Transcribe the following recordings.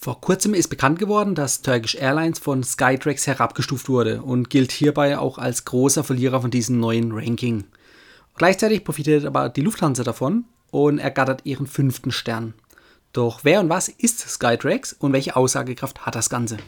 Vor kurzem ist bekannt geworden, dass Turkish Airlines von Skytrax herabgestuft wurde und gilt hierbei auch als großer Verlierer von diesem neuen Ranking. Gleichzeitig profitiert aber die Lufthansa davon und ergattert ihren fünften Stern. Doch wer und was ist Skytrax und welche Aussagekraft hat das Ganze?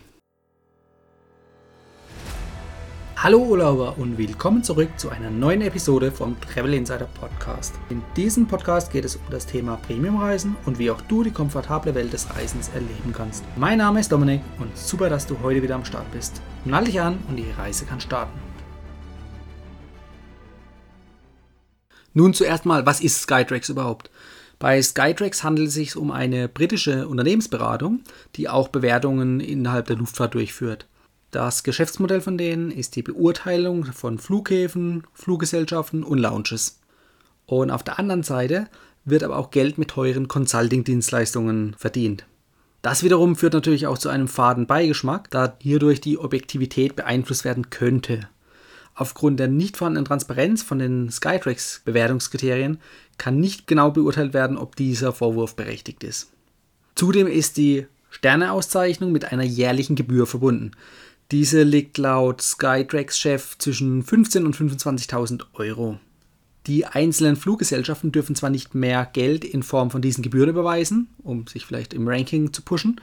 Hallo Urlauber und willkommen zurück zu einer neuen Episode vom Travel Insider Podcast. In diesem Podcast geht es um das Thema Premiumreisen und wie auch du die komfortable Welt des Reisens erleben kannst. Mein Name ist Dominik und super, dass du heute wieder am Start bist. Nall dich an und die Reise kann starten. Nun zuerst mal, was ist Skytrax überhaupt? Bei Skytrax handelt es sich um eine britische Unternehmensberatung, die auch Bewertungen innerhalb der Luftfahrt durchführt. Das Geschäftsmodell von denen ist die Beurteilung von Flughäfen, Fluggesellschaften und Lounges. Und auf der anderen Seite wird aber auch Geld mit teuren Consulting-Dienstleistungen verdient. Das wiederum führt natürlich auch zu einem faden Beigeschmack, da hierdurch die Objektivität beeinflusst werden könnte. Aufgrund der nicht vorhandenen Transparenz von den Skytrax Bewertungskriterien kann nicht genau beurteilt werden, ob dieser Vorwurf berechtigt ist. Zudem ist die Sterneauszeichnung mit einer jährlichen Gebühr verbunden. Diese liegt laut Skytrax-Chef zwischen 15.000 und 25.000 Euro. Die einzelnen Fluggesellschaften dürfen zwar nicht mehr Geld in Form von diesen Gebühren überweisen, um sich vielleicht im Ranking zu pushen,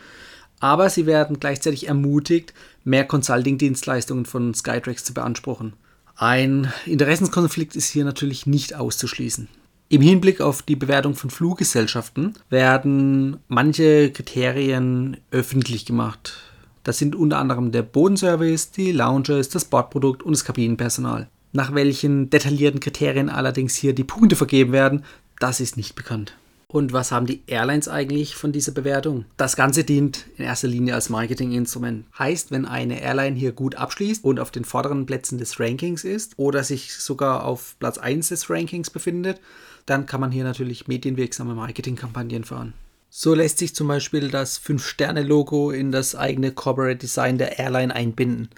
aber sie werden gleichzeitig ermutigt, mehr Consulting-Dienstleistungen von Skytrax zu beanspruchen. Ein Interessenskonflikt ist hier natürlich nicht auszuschließen. Im Hinblick auf die Bewertung von Fluggesellschaften werden manche Kriterien öffentlich gemacht. Das sind unter anderem der Bodenservice, die Lounges, das Bordprodukt und das Kabinenpersonal. Nach welchen detaillierten Kriterien allerdings hier die Punkte vergeben werden, das ist nicht bekannt. Und was haben die Airlines eigentlich von dieser Bewertung? Das Ganze dient in erster Linie als Marketinginstrument. Heißt, wenn eine Airline hier gut abschließt und auf den vorderen Plätzen des Rankings ist oder sich sogar auf Platz 1 des Rankings befindet, dann kann man hier natürlich medienwirksame Marketingkampagnen fahren. So lässt sich zum Beispiel das 5-Sterne-Logo in das eigene Corporate Design der Airline einbinden.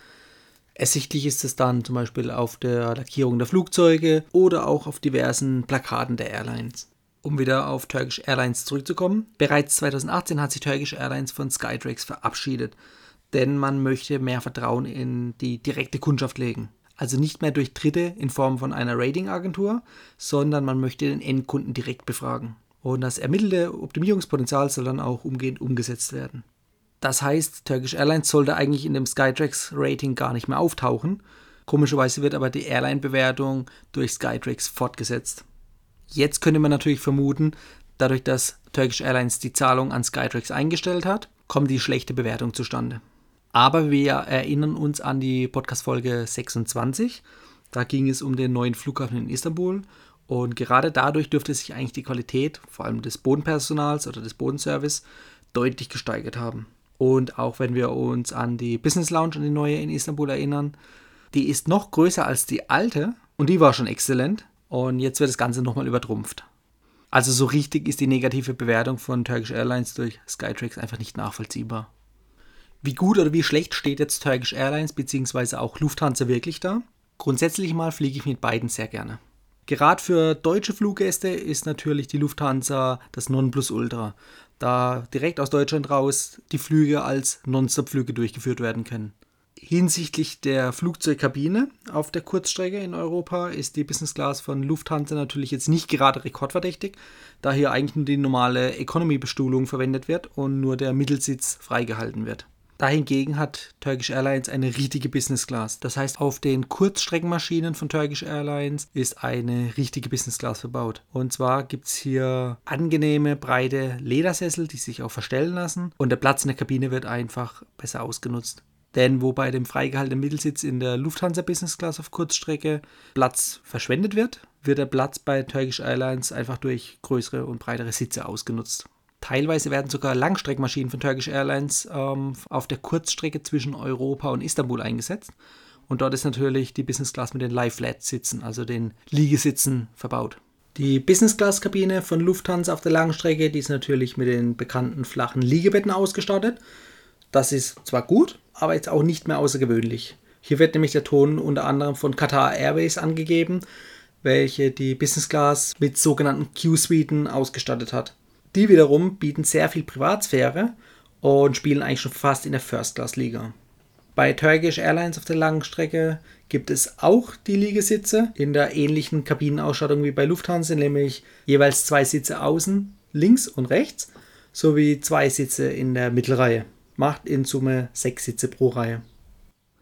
Ersichtlich ist es dann zum Beispiel auf der Lackierung der Flugzeuge oder auch auf diversen Plakaten der Airlines. Um wieder auf Turkish Airlines zurückzukommen, bereits 2018 hat sich Turkish Airlines von Skytrax verabschiedet, denn man möchte mehr Vertrauen in die direkte Kundschaft legen. Also nicht mehr durch Dritte in Form von einer Ratingagentur, sondern man möchte den Endkunden direkt befragen. Und das ermittelte Optimierungspotenzial soll dann auch umgehend umgesetzt werden. Das heißt, Turkish Airlines sollte eigentlich in dem Skytrax Rating gar nicht mehr auftauchen. Komischerweise wird aber die Airline-Bewertung durch Skytrax fortgesetzt. Jetzt könnte man natürlich vermuten, dadurch, dass Turkish Airlines die Zahlung an Skytrax eingestellt hat, kommt die schlechte Bewertung zustande. Aber wir erinnern uns an die Podcast-Folge 26. Da ging es um den neuen Flughafen in Istanbul und gerade dadurch dürfte sich eigentlich die Qualität, vor allem des Bodenpersonals oder des Bodenservice, deutlich gesteigert haben. Und auch wenn wir uns an die Business Lounge, an die neue in Istanbul erinnern, die ist noch größer als die alte und die war schon exzellent. Und jetzt wird das Ganze nochmal übertrumpft. Also so richtig ist die negative Bewertung von Turkish Airlines durch Skytrax einfach nicht nachvollziehbar. Wie gut oder wie schlecht steht jetzt Turkish Airlines bzw. auch Lufthansa wirklich da? Grundsätzlich mal fliege ich mit beiden sehr gerne. Gerade für deutsche Fluggäste ist natürlich die Lufthansa das Nonplusultra, da direkt aus Deutschland raus die Flüge als Nonstop-Flüge durchgeführt werden können. Hinsichtlich der Flugzeugkabine auf der Kurzstrecke in Europa ist die Business Class von Lufthansa natürlich jetzt nicht gerade rekordverdächtig, da hier eigentlich nur die normale Economy-Bestuhlung verwendet wird und nur der Mittelsitz freigehalten wird. Dahingegen hat Turkish Airlines eine richtige Business Class. Das heißt, auf den Kurzstreckenmaschinen von Turkish Airlines ist eine richtige Business Class verbaut. Und zwar gibt es hier angenehme, breite Ledersessel, die sich auch verstellen lassen. Und der Platz in der Kabine wird einfach besser ausgenutzt. Denn wo bei dem freigehaltenen Mittelsitz in der Lufthansa Business Class auf Kurzstrecke Platz verschwendet wird, wird der Platz bei Turkish Airlines einfach durch größere und breitere Sitze ausgenutzt. Teilweise werden sogar Langstreckmaschinen von Turkish Airlines ähm, auf der Kurzstrecke zwischen Europa und Istanbul eingesetzt. Und dort ist natürlich die Business Class mit den Lie-Flat-Sitzen, also den Liegesitzen, verbaut. Die Business Class Kabine von Lufthansa auf der Langstrecke, die ist natürlich mit den bekannten flachen Liegebetten ausgestattet. Das ist zwar gut, aber jetzt auch nicht mehr außergewöhnlich. Hier wird nämlich der Ton unter anderem von Qatar Airways angegeben, welche die Business Class mit sogenannten Q-Suiten ausgestattet hat. Die wiederum bieten sehr viel Privatsphäre und spielen eigentlich schon fast in der First-Class-Liga. Bei Turkish Airlines auf der langen Strecke gibt es auch die Liegesitze in der ähnlichen Kabinenausstattung wie bei Lufthansa, nämlich jeweils zwei Sitze außen, links und rechts, sowie zwei Sitze in der Mittelreihe. Macht in Summe sechs Sitze pro Reihe.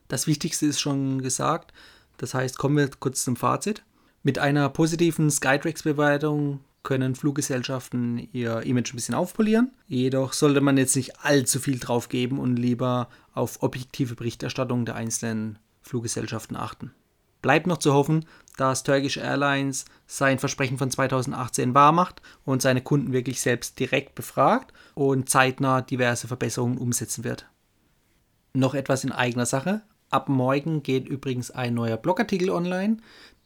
Das Wichtigste ist schon gesagt, das heißt, kommen wir kurz zum Fazit. Mit einer positiven Skytrax-Bewertung können Fluggesellschaften ihr Image ein bisschen aufpolieren. Jedoch sollte man jetzt nicht allzu viel drauf geben und lieber auf objektive Berichterstattung der einzelnen Fluggesellschaften achten. Bleibt noch zu hoffen, dass Turkish Airlines sein Versprechen von 2018 wahrmacht und seine Kunden wirklich selbst direkt befragt und zeitnah diverse Verbesserungen umsetzen wird. Noch etwas in eigener Sache. Ab morgen geht übrigens ein neuer Blogartikel online.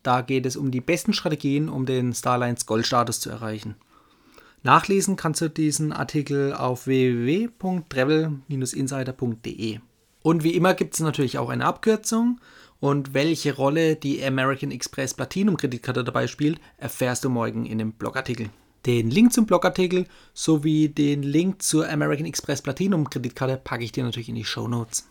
Da geht es um die besten Strategien, um den Starlines Goldstatus zu erreichen. Nachlesen kannst du diesen Artikel auf www.travel-insider.de. Und wie immer gibt es natürlich auch eine Abkürzung. Und welche Rolle die American Express Platinum Kreditkarte dabei spielt, erfährst du morgen in dem Blogartikel. Den Link zum Blogartikel sowie den Link zur American Express Platinum Kreditkarte packe ich dir natürlich in die Show Notes.